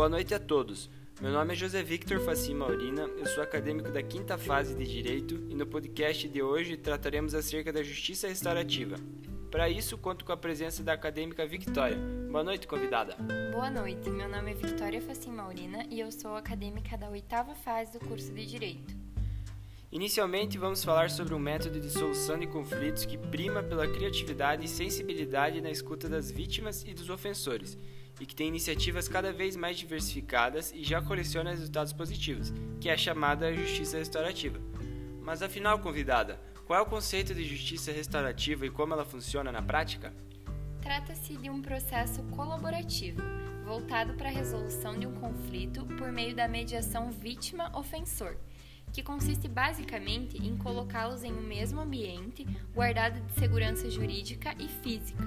Boa noite a todos. Meu nome é José Victor Facim Maurina, eu sou acadêmico da quinta fase de Direito e no podcast de hoje trataremos acerca da justiça restaurativa. Para isso, conto com a presença da acadêmica Victoria. Boa noite, convidada. Boa noite, meu nome é Victoria Facim Maurina e eu sou acadêmica da oitava fase do curso de Direito. Inicialmente, vamos falar sobre um método de solução de conflitos que prima pela criatividade e sensibilidade na escuta das vítimas e dos ofensores e que tem iniciativas cada vez mais diversificadas e já coleciona resultados positivos, que é a chamada justiça restaurativa. Mas afinal, convidada, qual é o conceito de justiça restaurativa e como ela funciona na prática? Trata-se de um processo colaborativo, voltado para a resolução de um conflito por meio da mediação vítima-ofensor que consiste basicamente em colocá-los em um mesmo ambiente, guardado de segurança jurídica e física,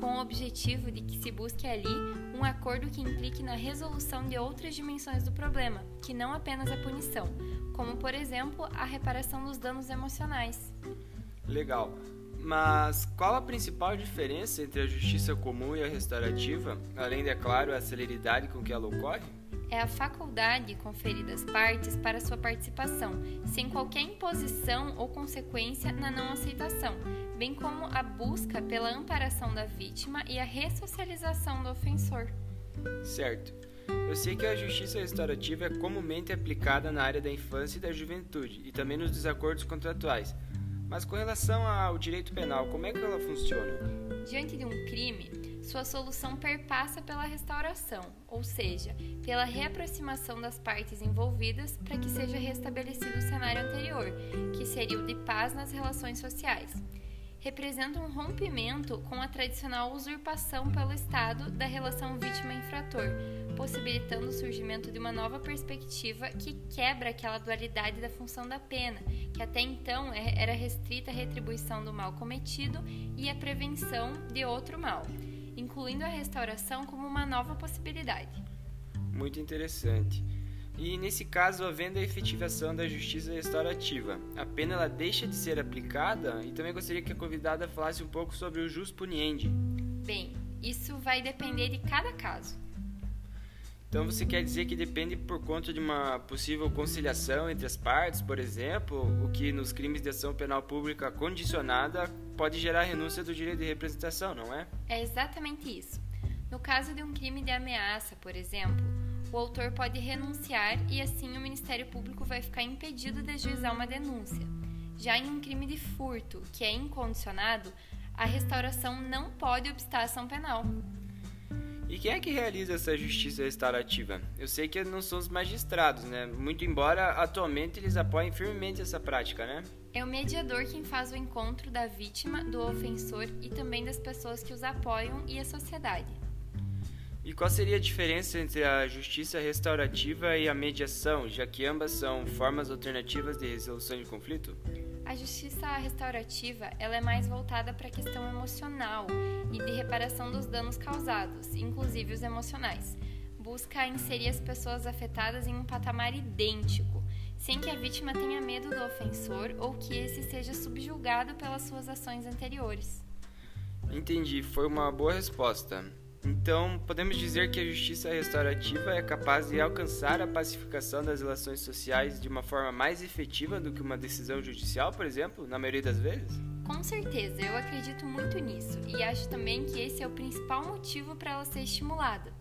com o objetivo de que se busque ali um acordo que implique na resolução de outras dimensões do problema, que não apenas a punição, como por exemplo a reparação dos danos emocionais. Legal. Mas qual a principal diferença entre a justiça comum e a restaurativa, além de, é claro, a celeridade com que ela ocorre? é a faculdade conferida às partes para sua participação, sem qualquer imposição ou consequência na não aceitação, bem como a busca pela amparação da vítima e a ressocialização do ofensor. Certo. Eu sei que a justiça restaurativa é comumente aplicada na área da infância e da juventude e também nos desacordos contratuais. Mas com relação ao direito penal, como é que ela funciona? Diante de um crime, sua solução perpassa pela restauração, ou seja, pela reaproximação das partes envolvidas para que seja restabelecido o cenário anterior, que seria o de paz nas relações sociais. Representa um rompimento com a tradicional usurpação pelo Estado da relação vítima-infrator, possibilitando o surgimento de uma nova perspectiva que quebra aquela dualidade da função da pena, que até então é, era restrita à retribuição do mal cometido e à prevenção de outro mal incluindo a restauração como uma nova possibilidade. Muito interessante. E nesse caso, havendo a efetivação da justiça restaurativa, a pena ela deixa de ser aplicada? E também gostaria que a convidada falasse um pouco sobre o jus puniendi. Bem, isso vai depender de cada caso. Então você quer dizer que depende por conta de uma possível conciliação entre as partes, por exemplo, o que nos crimes de ação penal pública condicionada pode gerar renúncia do direito de representação, não é? É exatamente isso. No caso de um crime de ameaça, por exemplo, o autor pode renunciar e assim o Ministério Público vai ficar impedido de ajuizar uma denúncia. Já em um crime de furto, que é incondicionado, a restauração não pode obstar a ação penal. E quem é que realiza essa justiça restaurativa? Eu sei que não são os magistrados, né? Muito embora atualmente eles apoiem firmemente essa prática, né? É o mediador quem faz o encontro da vítima, do ofensor e também das pessoas que os apoiam e a sociedade. E qual seria a diferença entre a justiça restaurativa e a mediação, já que ambas são formas alternativas de resolução de conflito? A justiça restaurativa ela é mais voltada para a questão emocional e de reparação dos danos causados, inclusive os emocionais. Busca inserir as pessoas afetadas em um patamar idêntico, sem que a vítima tenha medo do ofensor ou que esse seja subjulgado pelas suas ações anteriores. Entendi, foi uma boa resposta. Então, podemos dizer que a justiça restaurativa é capaz de alcançar a pacificação das relações sociais de uma forma mais efetiva do que uma decisão judicial, por exemplo, na maioria das vezes? Com certeza, eu acredito muito nisso e acho também que esse é o principal motivo para ela ser estimulada.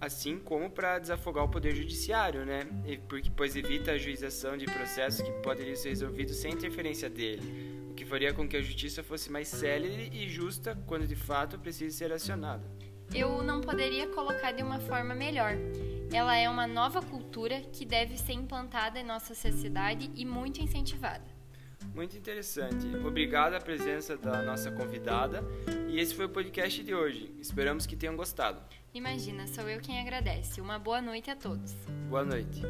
Assim como para desafogar o poder judiciário, né? Porque pois evita a juização de processos que poderiam ser resolvidos sem interferência dele, o que faria com que a justiça fosse mais célere e justa quando de fato precisa ser acionada eu não poderia colocar de uma forma melhor. Ela é uma nova cultura que deve ser implantada em nossa sociedade e muito incentivada. Muito interessante. Obrigado à presença da nossa convidada. E esse foi o podcast de hoje. Esperamos que tenham gostado. Imagina, sou eu quem agradece. Uma boa noite a todos. Boa noite.